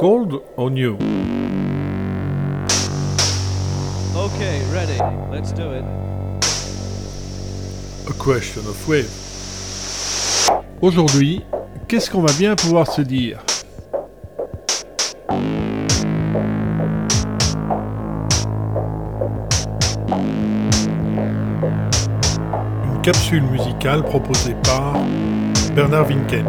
Cold or new? Okay, ready. Let's do it. A question of wave. Aujourd'hui, qu'est-ce qu'on va bien pouvoir se dire? Une capsule musicale proposée par Bernard Winken.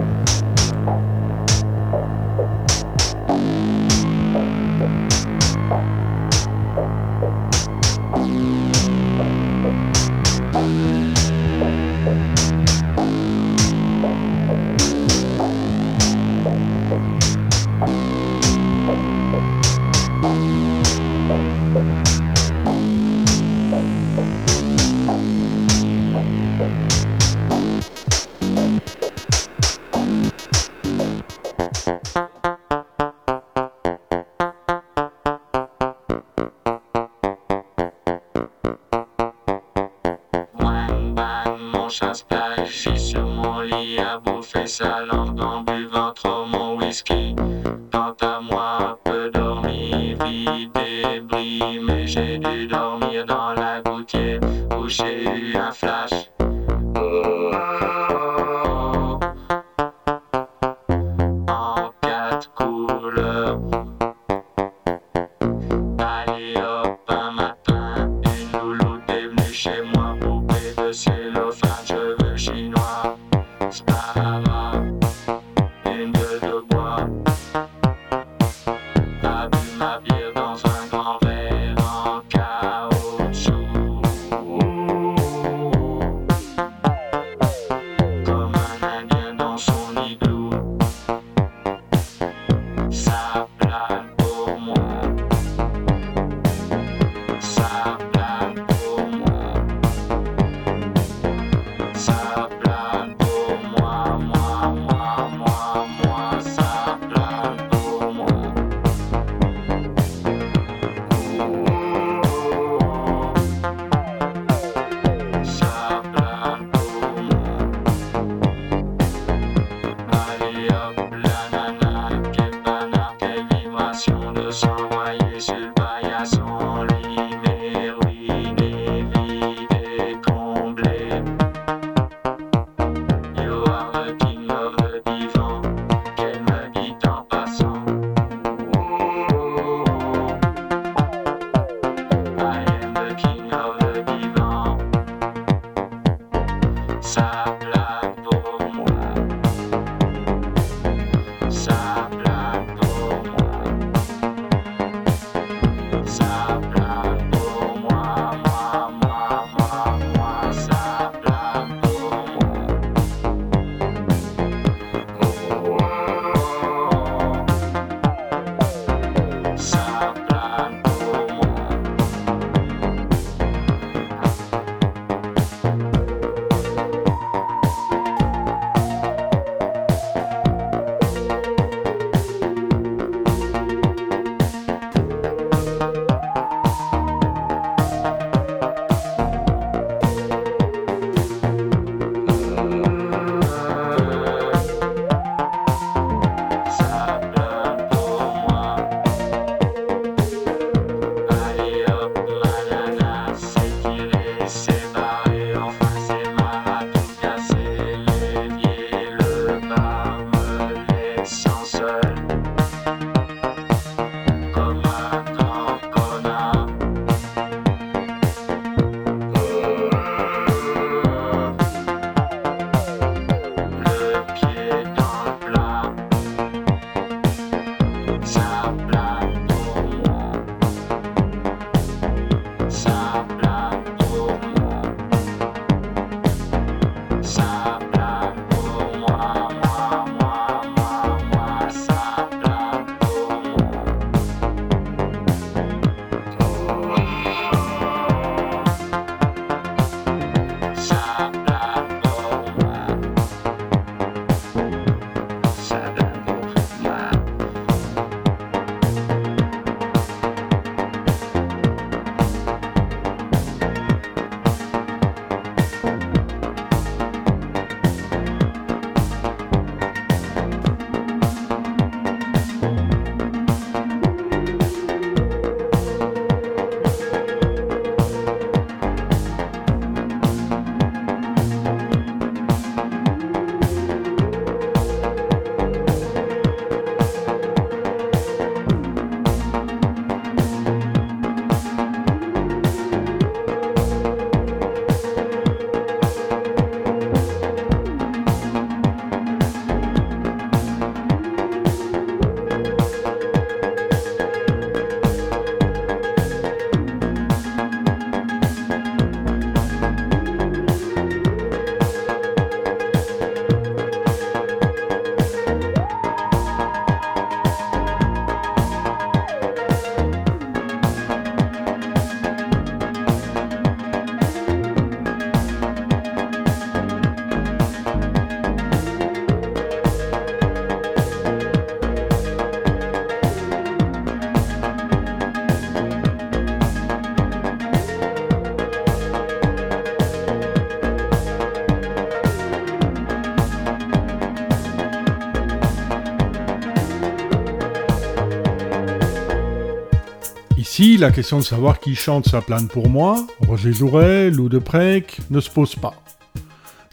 La question de savoir qui chante sa plane pour moi, Roger Jouret, Lou de Prec, ne se pose pas.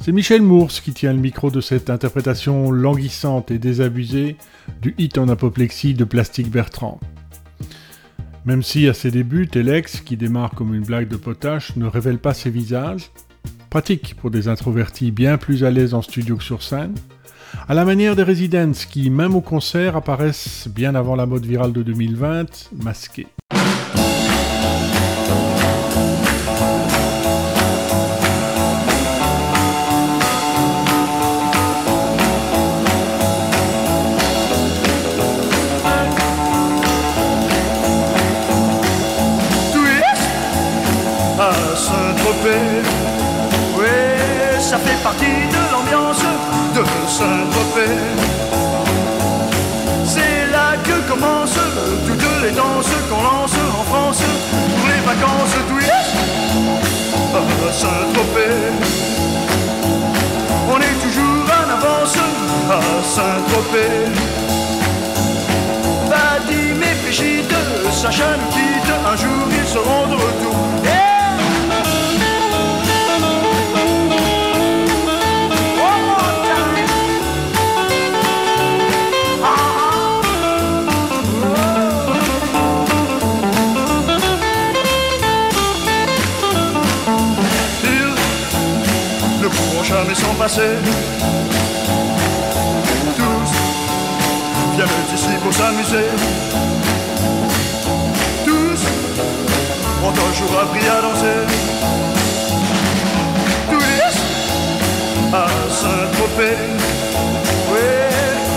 C'est Michel Mours qui tient le micro de cette interprétation languissante et désabusée du hit en apoplexie de Plastique Bertrand. Même si à ses débuts, Telex, qui démarre comme une blague de potache, ne révèle pas ses visages, pratique pour des introvertis bien plus à l'aise en studio que sur scène, à la manière des Residents qui, même au concert, apparaissent bien avant la mode virale de 2020, masqués. Partie de l'ambiance de Saint-Tropez. C'est là que commencent toutes les danses qu'on lance en France pour les vacances twist à Saint-Tropez. On est toujours en avance à Saint-Tropez. Vadim et Brigitte, Sacha nous quitte, un jour ils seront Tous viennent ici pour s'amuser. Tous ont un jour appris à danser. Tous à Saint-Tropez. Oui,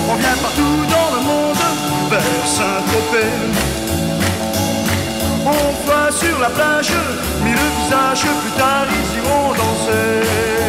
on vient partout dans le monde vers Saint-Tropez. On va sur la plage, mis le visage, plus tard ils iront danser.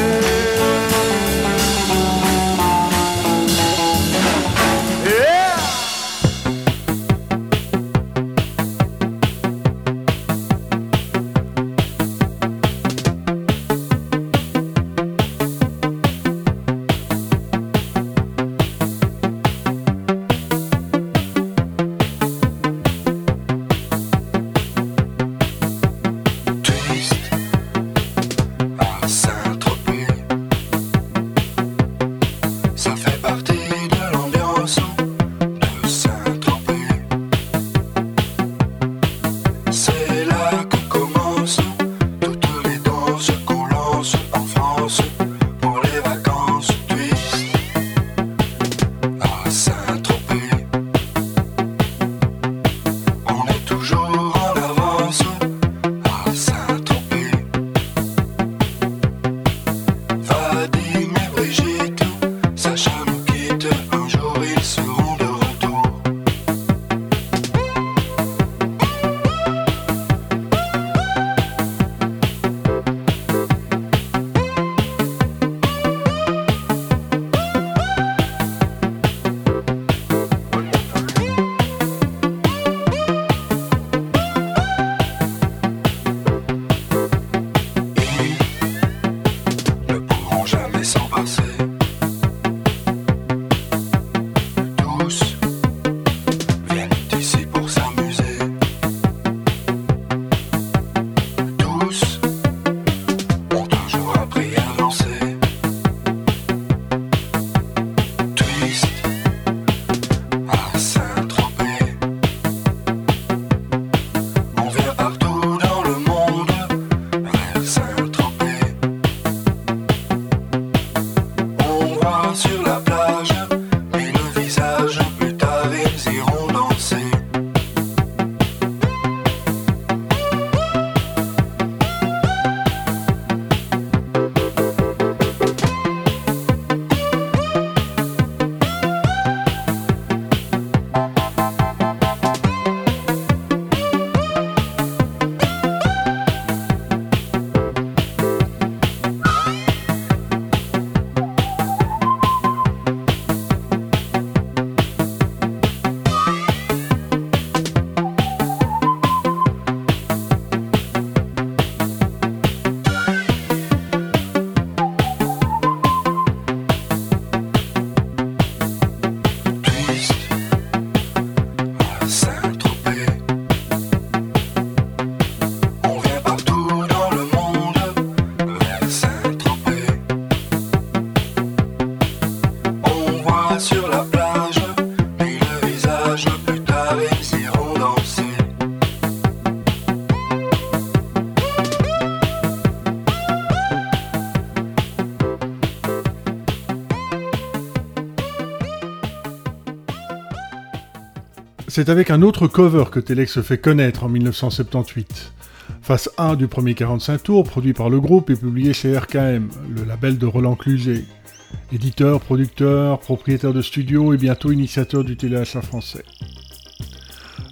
C'est avec un autre cover que Telex se fait connaître en 1978. Face A du premier 45 tours, produit par le groupe et publié chez RKM, le label de Roland Cluget. Éditeur, producteur, propriétaire de studio et bientôt initiateur du téléachat français.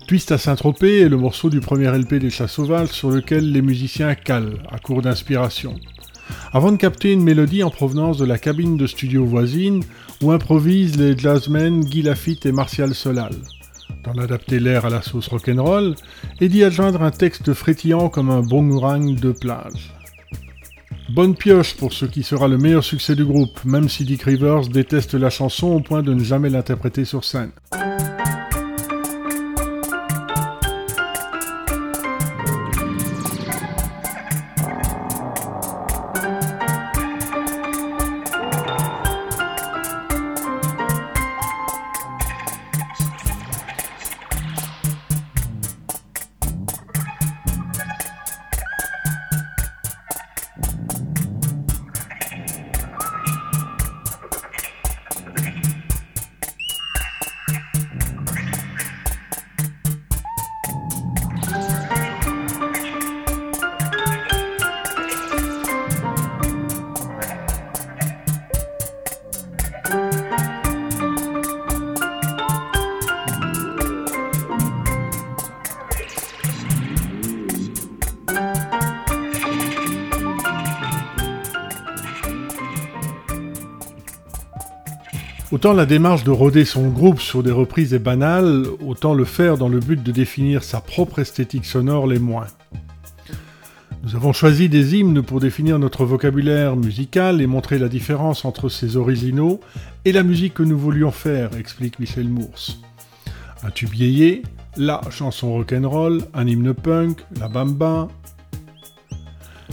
Twist à Saint-Tropez est le morceau du premier LP des Chats Sauvages sur lequel les musiciens calent, à court d'inspiration. Avant de capter une mélodie en provenance de la cabine de studio voisine où improvisent les jazzmen Guy Lafitte et Martial Solal. D'en adapter l'air à la sauce rock'n'roll et d'y adjoindre un texte frétillant comme un boomerang de plage. Bonne pioche pour ce qui sera le meilleur succès du groupe, même si Dick Rivers déteste la chanson au point de ne jamais l'interpréter sur scène. Autant la démarche de roder son groupe sur des reprises est banale, autant le faire dans le but de définir sa propre esthétique sonore l'est moins. Nous avons choisi des hymnes pour définir notre vocabulaire musical et montrer la différence entre ces originaux et la musique que nous voulions faire, explique Michel Mours. Un tube la chanson rock'n'roll, un hymne punk, la bamba,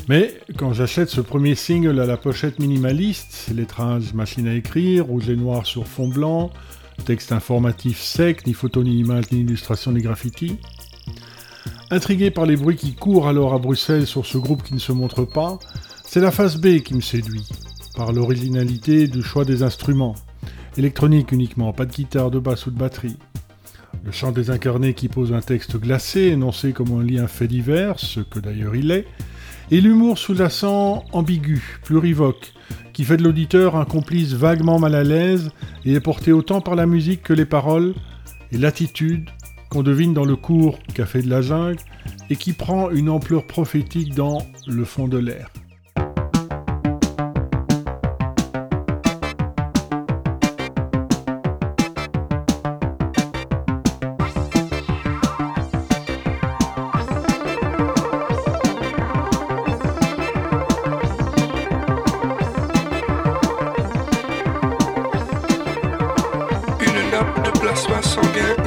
mais quand j'achète ce premier single à la pochette minimaliste, lettrage machine à écrire, rouge et noir sur fond blanc, texte informatif sec, ni photo ni image ni illustration ni graffiti, intrigué par les bruits qui courent alors à Bruxelles sur ce groupe qui ne se montre pas, c'est la phase B qui me séduit, par l'originalité du choix des instruments. Électronique uniquement, pas de guitare, de basse ou de batterie. Le chant des incarnés qui pose un texte glacé, énoncé comme un lien fait divers, ce que d'ailleurs il est, et l'humour sous-jacent ambigu, plurivoque, qui fait de l'auditeur un complice vaguement mal à l'aise et est porté autant par la musique que les paroles, et l'attitude qu'on devine dans le court Café de la Jungle et qui prend une ampleur prophétique dans Le fond de l'air.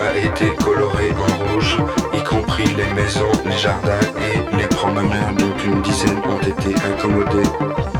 A été coloré en rouge, y compris les maisons, les jardins et les promeneurs dont une dizaine ont été incommodés.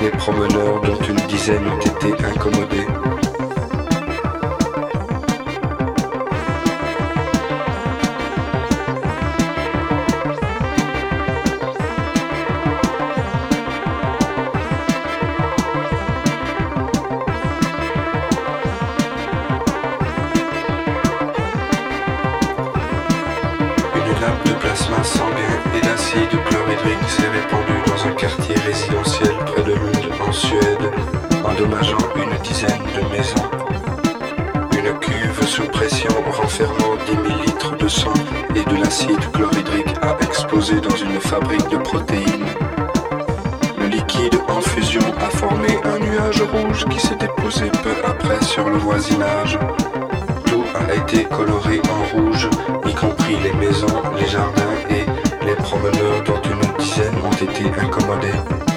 Des promeneurs dont une dizaine ont été incommodés. Une lame de plasma endommageant une dizaine de maisons. Une cuve sous pression renfermant 10 000 litres de sang et de l'acide chlorhydrique a explosé dans une fabrique de protéines. Le liquide en fusion a formé un nuage rouge qui s'est déposé peu après sur le voisinage. Tout a été coloré en rouge, y compris les maisons, les jardins et les promeneurs dont une dizaine ont été incommodés.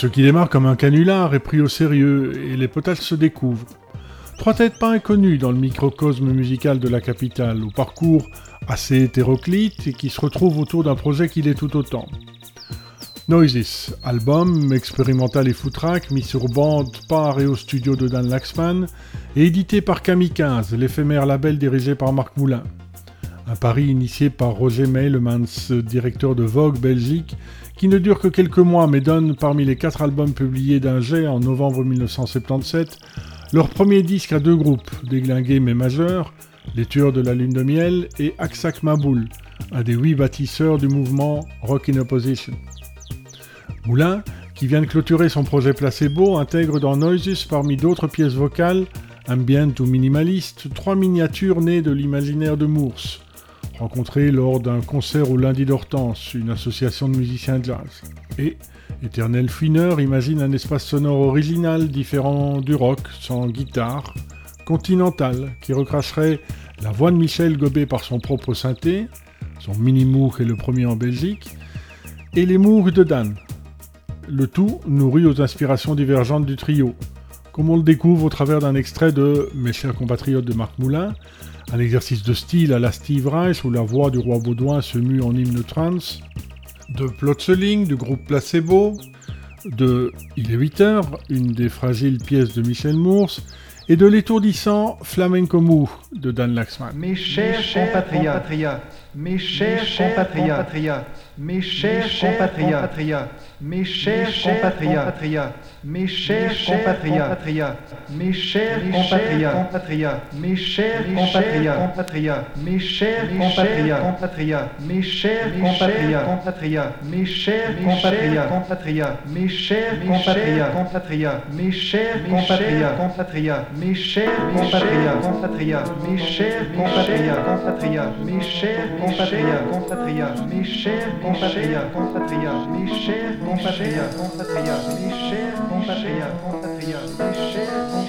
Ce qui démarre comme un canular est pris au sérieux et les potages se découvrent. Trois têtes pas inconnues dans le microcosme musical de la capitale, au parcours assez hétéroclite et qui se retrouvent autour d'un projet qui l'est tout autant. Noises, album expérimental et footrack mis sur bande par et au studio de Dan Laxman et édité par Kamikaze, l'éphémère label dirigé par Marc Moulin. Un pari initié par Roger Meilemans, directeur de Vogue Belgique, qui ne dure que quelques mois mais donne parmi les quatre albums publiés d'un jet en novembre 1977 leur premier disque à deux groupes, déglingués mais majeurs, Les Tueurs de la Lune de Miel et Aksak Maboul, un des huit bâtisseurs du mouvement Rock in Opposition. Moulin, qui vient de clôturer son projet Placebo, intègre dans Noises parmi d'autres pièces vocales, ambient ou minimalistes, trois miniatures nées de l'imaginaire de Mours, rencontrées lors d'un concert au Lundi d'Hortense, une association de musiciens jazz. Et Éternel Fouineur imagine un espace sonore original différent du rock, sans guitare, continental, qui recracherait la voix de Michel gobée par son propre synthé, son mini-moog est le premier en Belgique, et les moogs de Dan. Le tout nourri aux inspirations divergentes du trio, comme on le découvre au travers d'un extrait de Mes chers compatriotes de Marc Moulin, un exercice de style à la Steve Reich où la voix du roi Baudouin se mue en hymne trance, de Plotseling du groupe Placebo, de Il est 8 heures, une des fragiles pièces de Michel Mours, et de l'étourdissant Flamenco Mou de Dan Laxman. Mes chers compatriotes, mes chers compatriotes, mes chers compatriotes, mes chers compatriotes, mes chers compatriotes, mes chers compatriotes, mes chers compatriotes, mes chers compatriotes, mes chers compatriotes, mes chers compatriotes, mes chers compatriotes, mes chers compatriotes, mes chers compatriotes, mes chers compatriotes, mes chers compatriotes, compatriotes, mes chers compatriotes, compatriotes, mes chers compatriotes, compatriotes, mes chers compatriotes, compatriotes, mes chers compatriotes, compatriotes, mes chers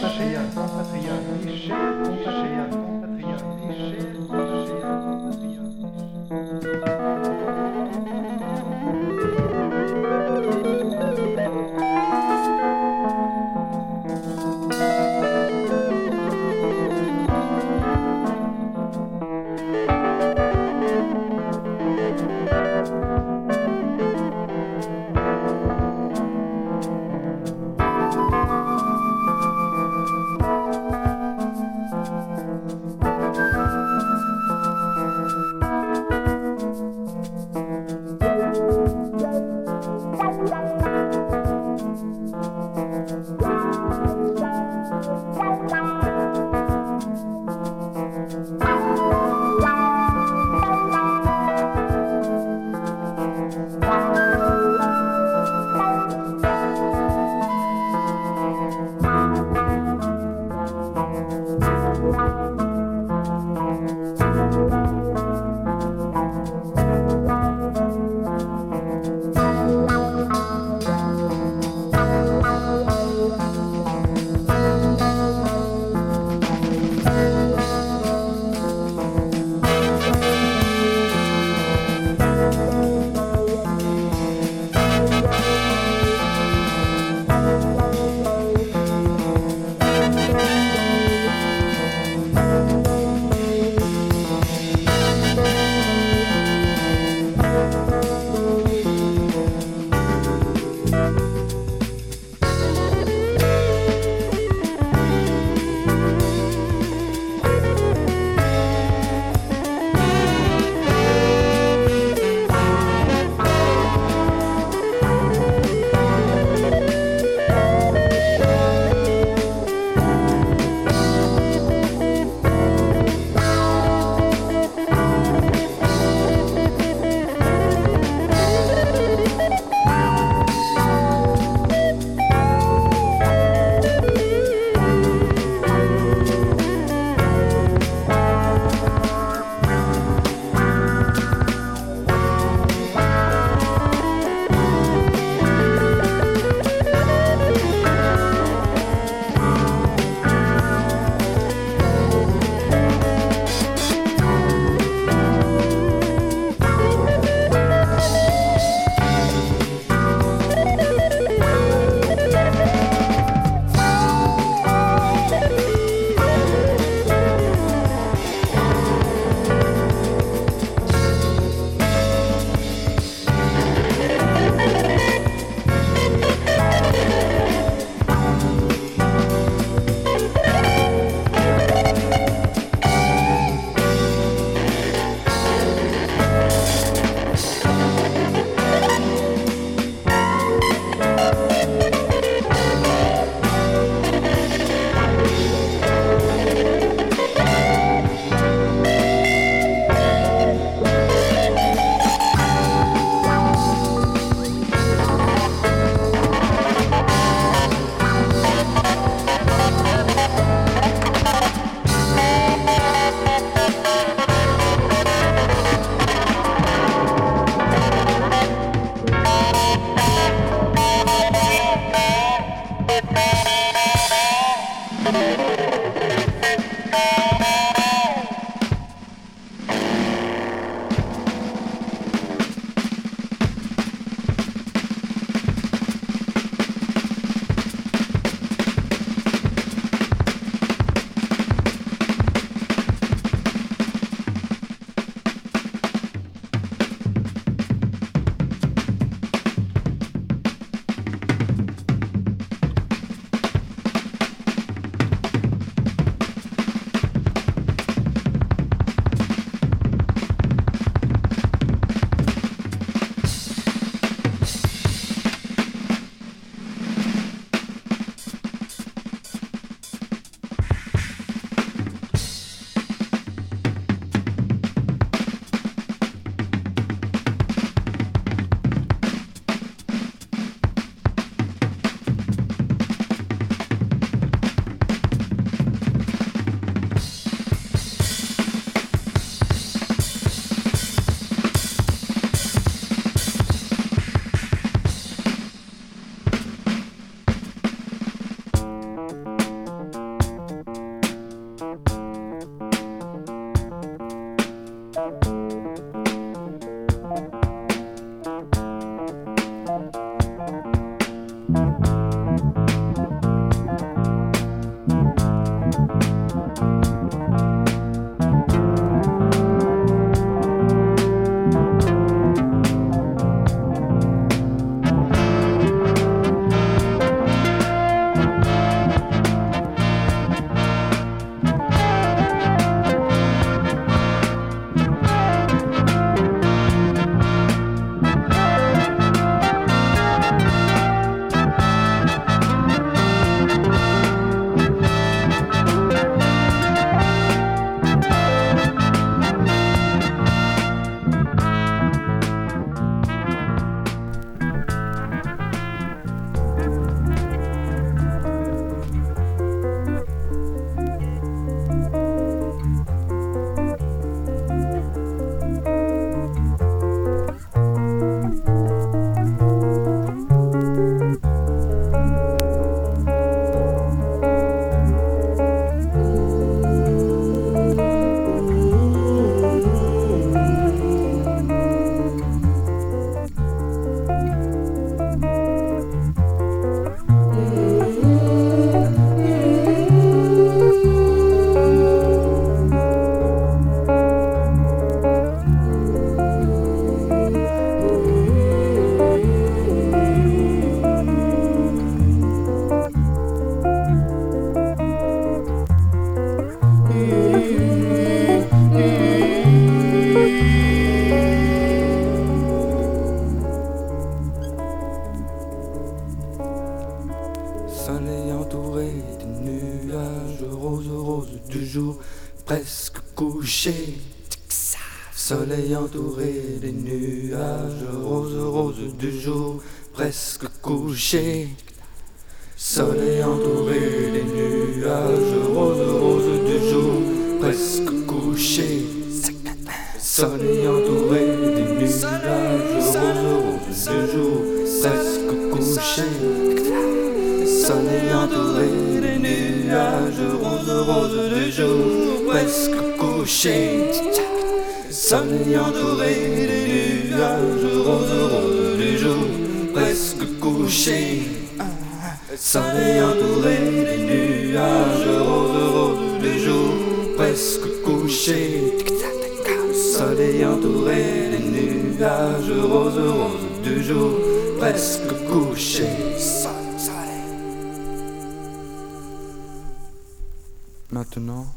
Maintenant,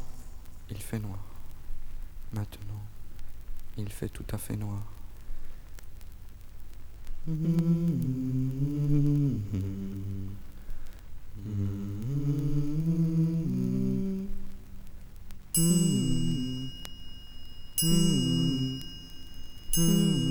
il fait noir. Maintenant, il fait tout à fait noir. Mm-hmm. Mm-hmm. Mm-hmm.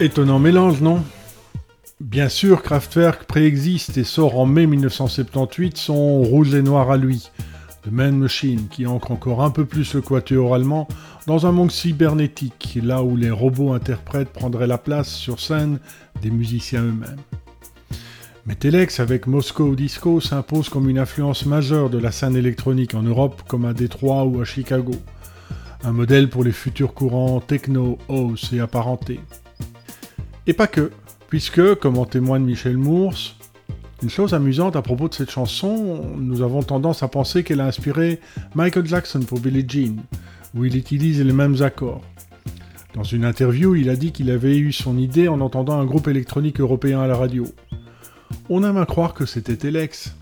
Étonnant mélange, non? Bien sûr, Kraftwerk préexiste et sort en mai 1978 son Rouge et Noir à lui, The Man Machine, qui ancre encore un peu plus le quatuor allemand dans un monde cybernétique, là où les robots interprètes prendraient la place sur scène des musiciens eux-mêmes. Mais Telex avec Moscow Disco s'impose comme une influence majeure de la scène électronique en Europe comme à Détroit ou à Chicago, un modèle pour les futurs courants techno, house et apparentés. Et pas que, puisque, comme en témoigne Michel Mours, une chose amusante à propos de cette chanson, nous avons tendance à penser qu'elle a inspiré Michael Jackson pour Billie Jean, où il utilise les mêmes accords. Dans une interview, il a dit qu'il avait eu son idée en entendant un groupe électronique européen à la radio. On aime à croire que c'était Telex.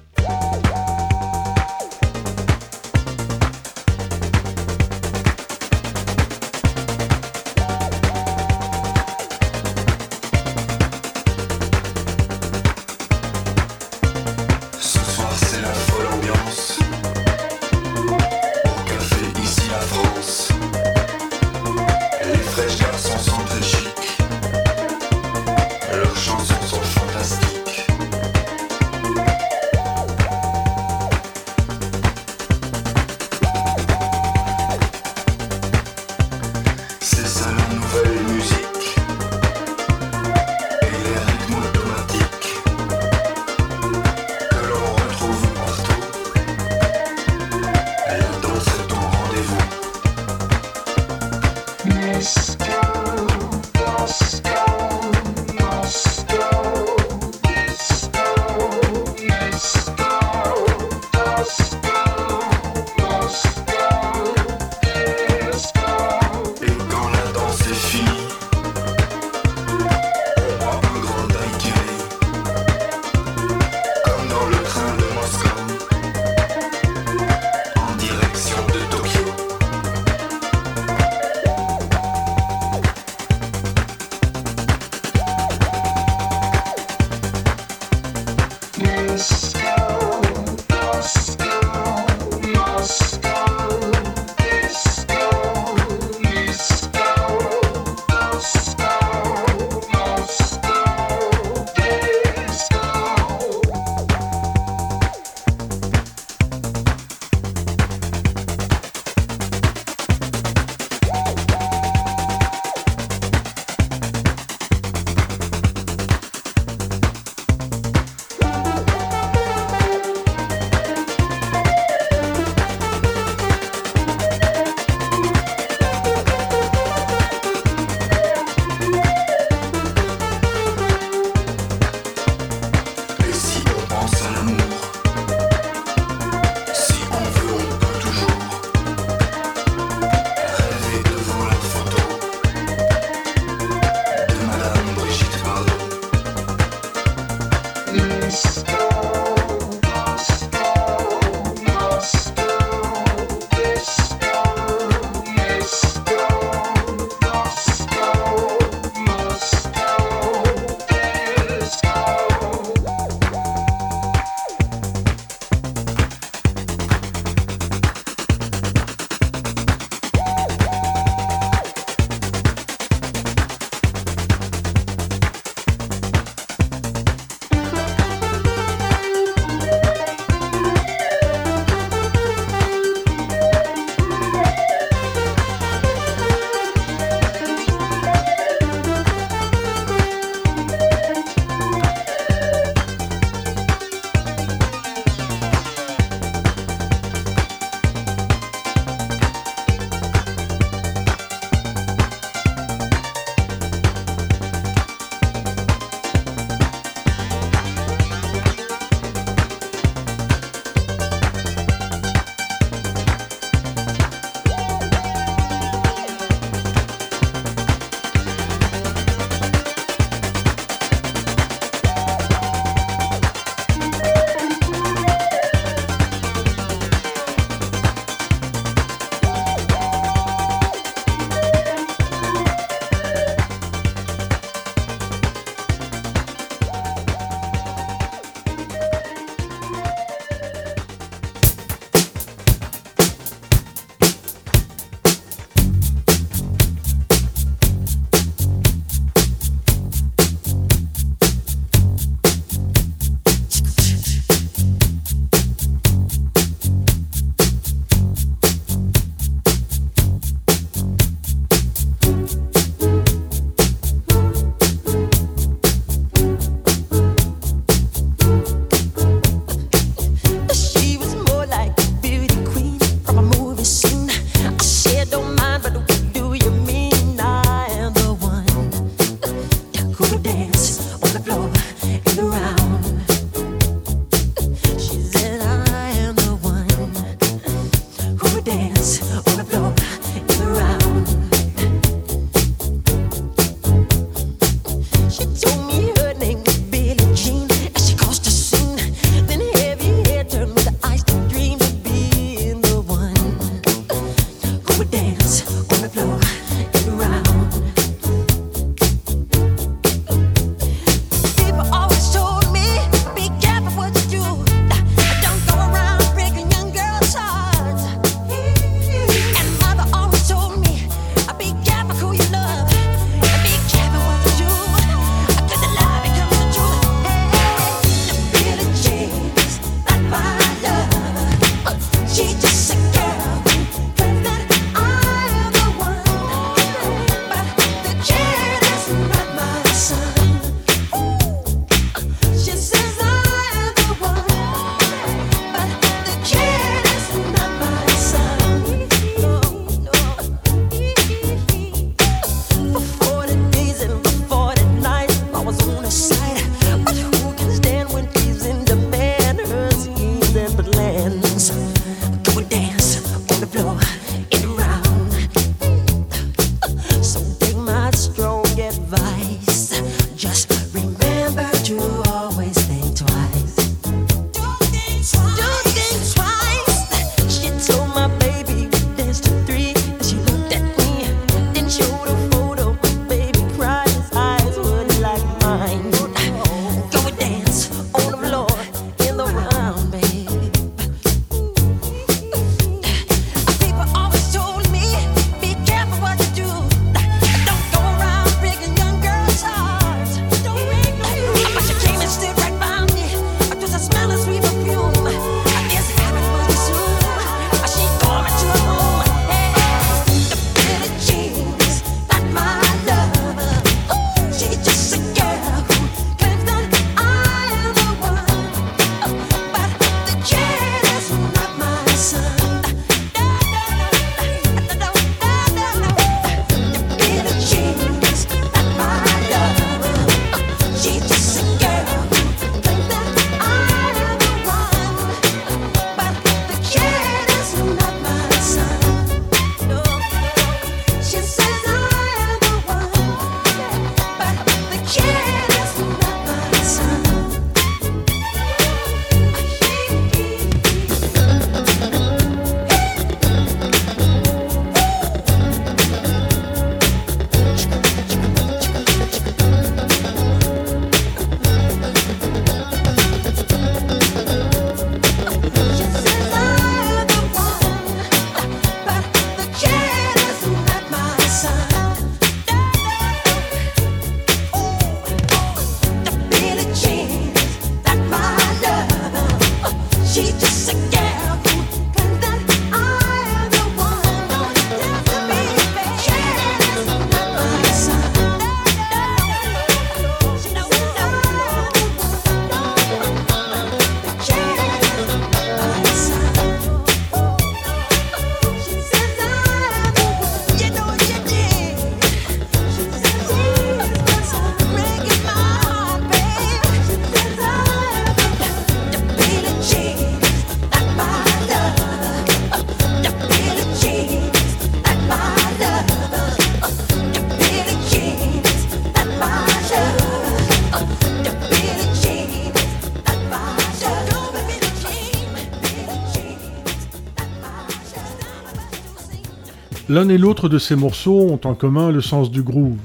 L'un et l'autre de ces morceaux ont en commun le sens du groove.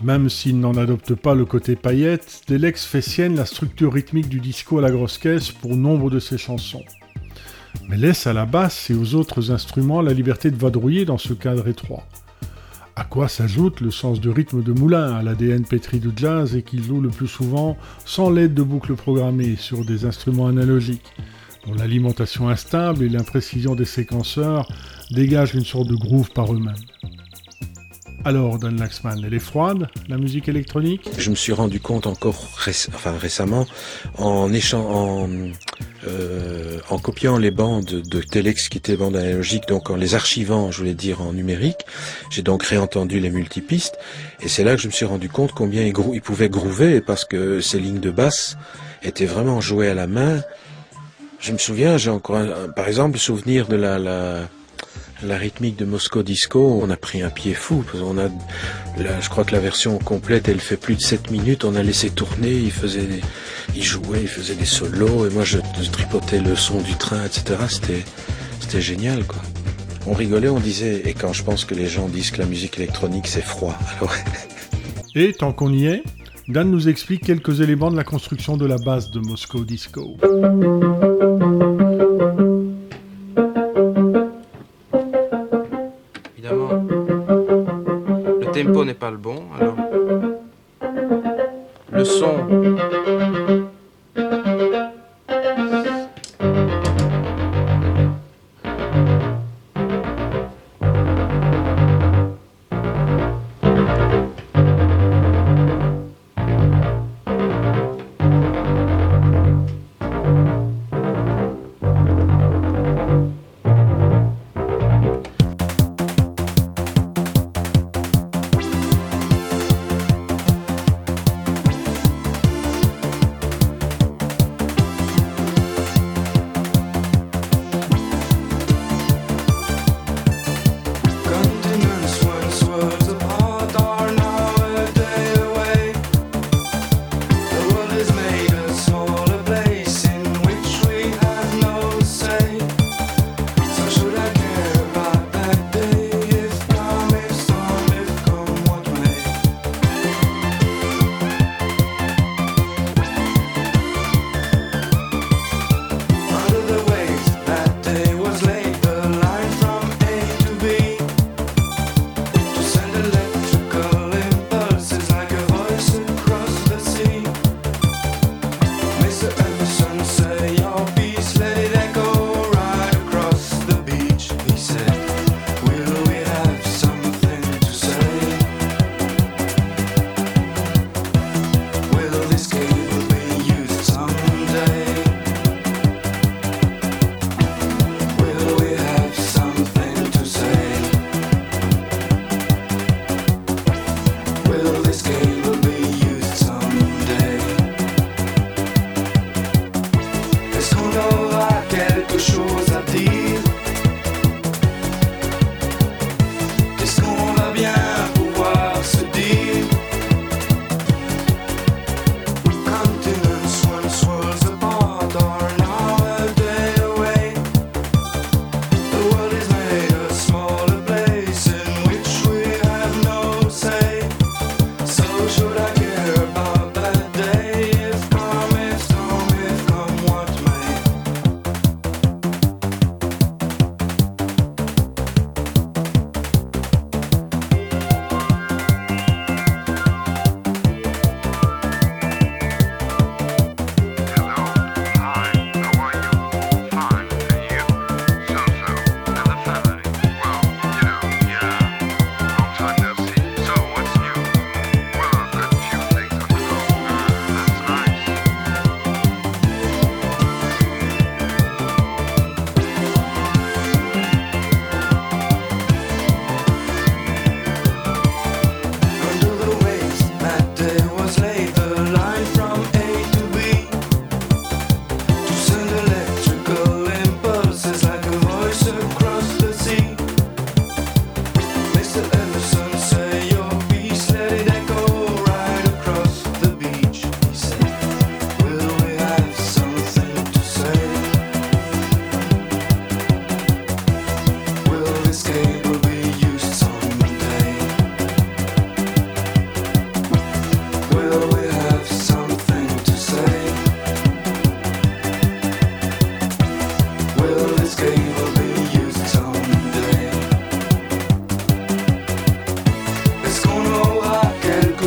Même s'il n'en adopte pas le côté paillette, Delex fait sienne la structure rythmique du disco à la grosse caisse pour nombre de ses chansons. Mais laisse à la basse et aux autres instruments la liberté de vadrouiller dans ce cadre étroit. À quoi s'ajoute le sens du rythme de Moulin à l'ADN pétri de jazz et qu'il joue le plus souvent sans l'aide de boucles programmées sur des instruments analogiques, dont l'alimentation instable et l'imprécision des séquenceurs dégagent une sorte de groove par eux-mêmes. Alors, Dan Laxman, elle est froide, la musique électronique? Je me suis rendu compte encore enfin, récemment en, en, euh, en copiant les bandes de Telex qui étaient bandes analogiques, donc en les archivant, je voulais dire en numérique. J'ai donc réentendu les multipistes et c'est là que je me suis rendu compte combien il, grou- il pouvait groover parce que ces lignes de basse étaient vraiment jouées à la main. Je me souviens, j'ai encore un- par exemple le souvenir de la, la la rythmique de Moscow Disco, on a pris un pied fou. Qu'on a, là, je crois que la version complète, elle fait plus de 7 minutes. On a laissé tourner, il faisait, il jouait, il faisait des solos, et moi je, tripotais le son du train, etc. C'était, c'était génial, quoi. On rigolait, on disait, et quand je pense que les gens disent que la musique électronique c'est froid, Et tant qu'on y est, Dan nous explique quelques éléments de la construction de la base de Moscow Disco. Tempo n'est pas le bon, alors le son.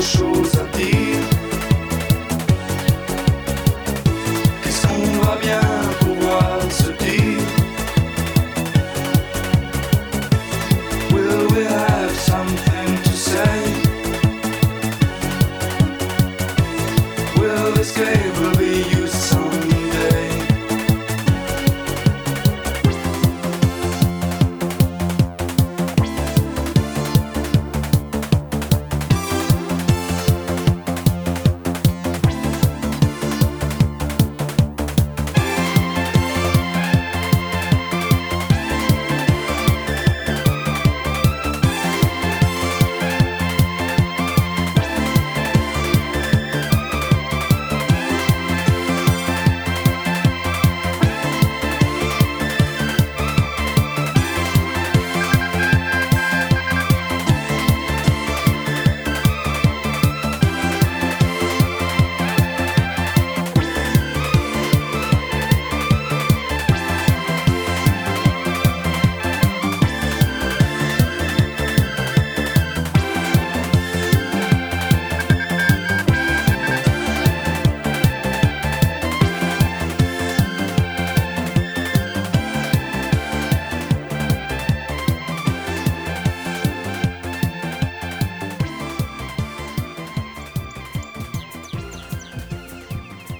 shows até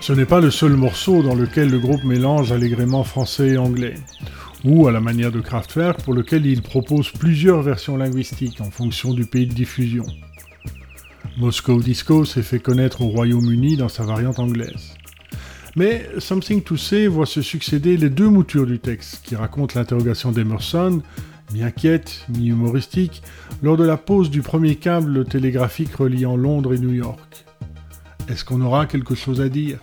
Ce n'est pas le seul morceau dans lequel le groupe mélange allègrement français et anglais, ou à la manière de Kraftwerk pour lequel il propose plusieurs versions linguistiques en fonction du pays de diffusion. Moscow Disco s'est fait connaître au Royaume-Uni dans sa variante anglaise. Mais Something to Say voit se succéder les deux moutures du texte qui racontent l'interrogation d'Emerson, mi-inquiète, mi-humoristique, lors de la pose du premier câble télégraphique reliant Londres et New York. Est-ce qu'on aura quelque chose à dire?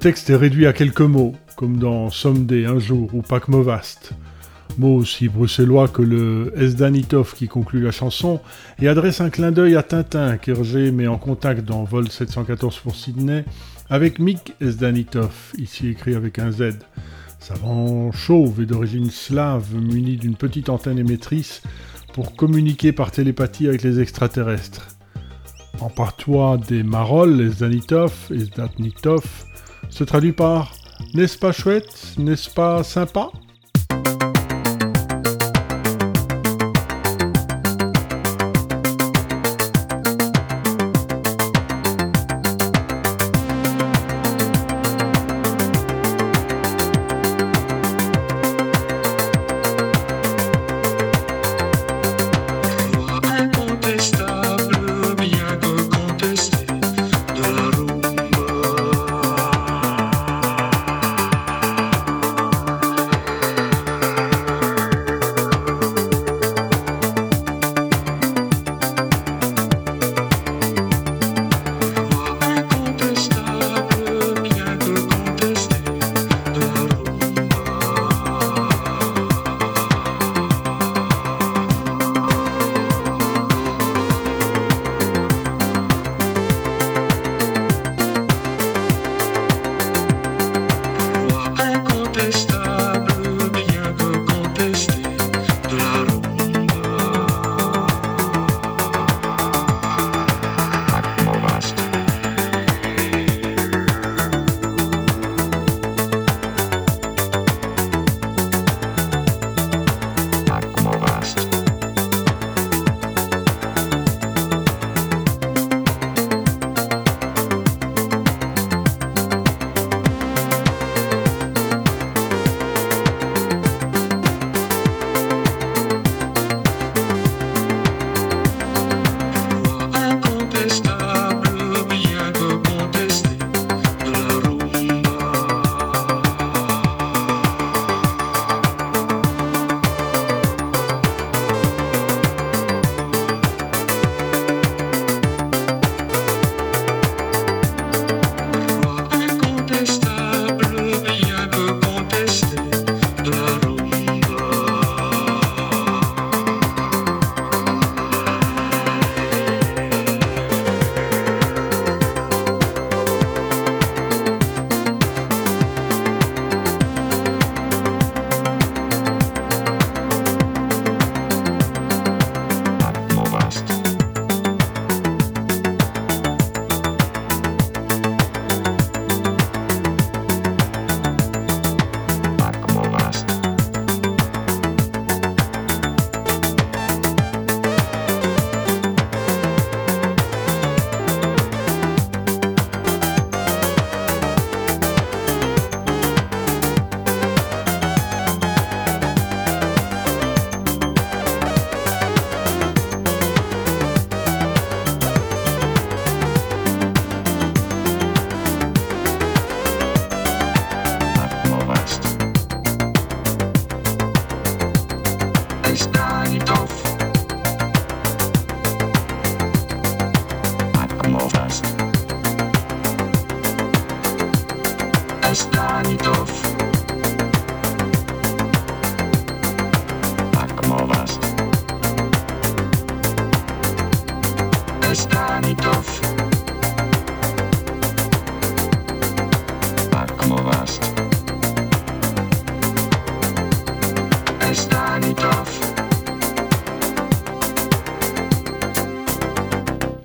Texte est réduit à quelques mots, comme dans Someday, un jour, ou Pakmovast. Mots aussi bruxellois que le Esdanitov qui conclut la chanson et adresse un clin d'œil à Tintin qu'Hergé met en contact dans Vol 714 pour Sydney avec Mick Esdanitov, ici écrit avec un Z. Savant chauve et d'origine slave muni d'une petite antenne émettrice pour communiquer par télépathie avec les extraterrestres. En patois des Marols, Esdanitov, Esdatnitov, se traduit par N'est-ce pas chouette N'est-ce pas sympa?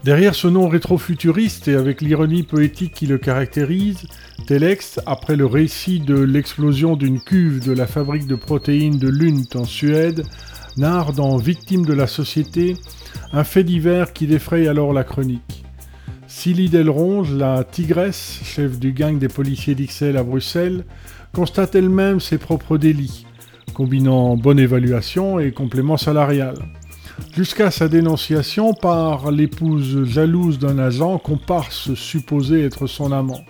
Derrière ce nom rétro-futuriste et avec l'ironie poétique qui le caractérise, Telex, après le récit de l'explosion d'une cuve de la fabrique de protéines de Lund en Suède, narre dans Victime de la société un fait divers qui défraye alors la chronique. Silly Delronge, la tigresse, chef du gang des policiers d'Ixelles à Bruxelles, constate elle-même ses propres délits, combinant bonne évaluation et complément salarial. Jusqu'à sa dénonciation par l'épouse jalouse d'un agent comparse supposé être son amant.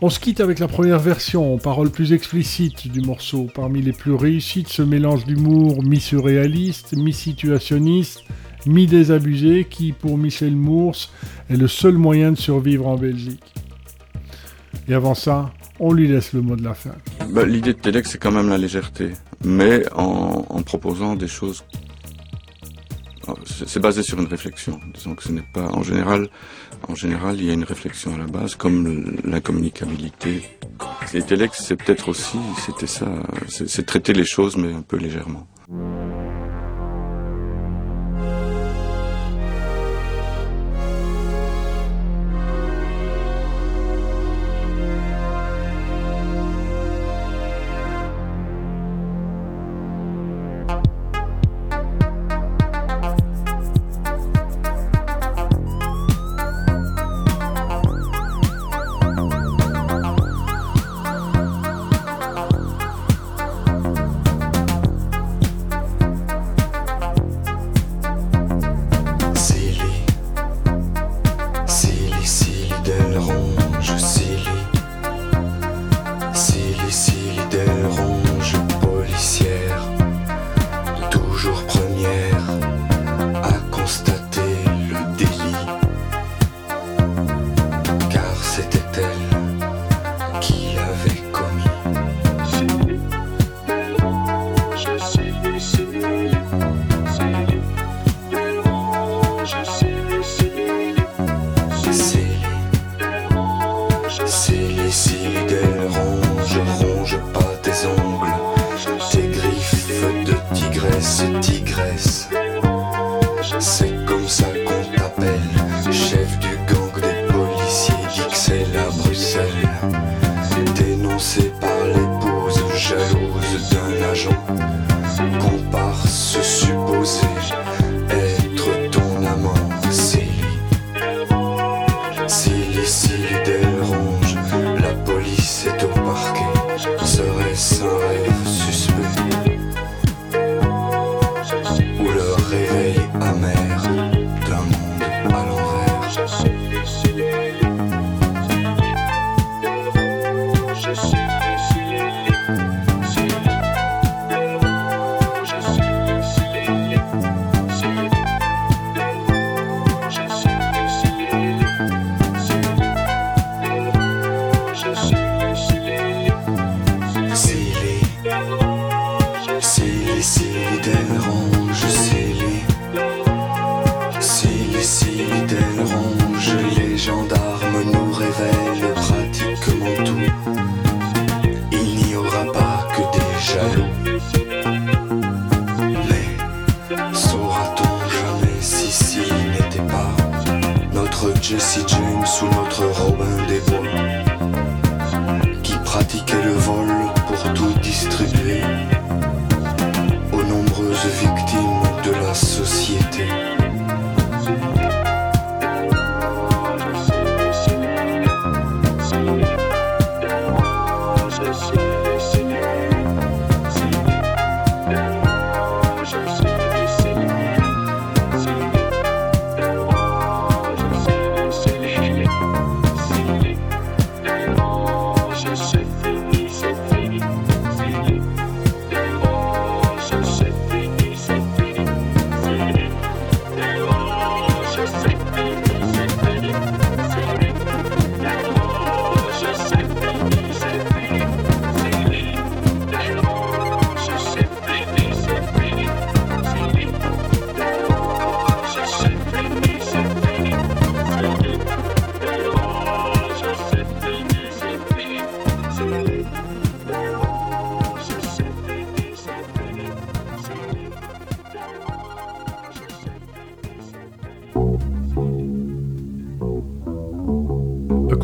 On se quitte avec la première version, paroles plus explicites du morceau. Parmi les plus réussies de ce mélange d'humour mi-surréaliste, mi-situationniste, mi-désabusé, qui, pour Michel Mours, est le seul moyen de survivre en Belgique. Et avant ça, on lui laisse le mot de la fin. Bah, L'idée de Telex, c'est quand même la légèreté, mais en proposant des choses. C'est basé sur une réflexion. Disons que ce n'est pas. En général, en général, il y a une réflexion à la base, comme l'incommunicabilité. Et Telex, c'est peut-être aussi, c'était ça, c'est traiter les choses, mais un peu légèrement.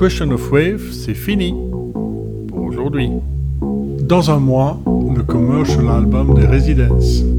Question of Wave, c'est fini pour aujourd'hui. Dans un mois, le commercial album des Residents.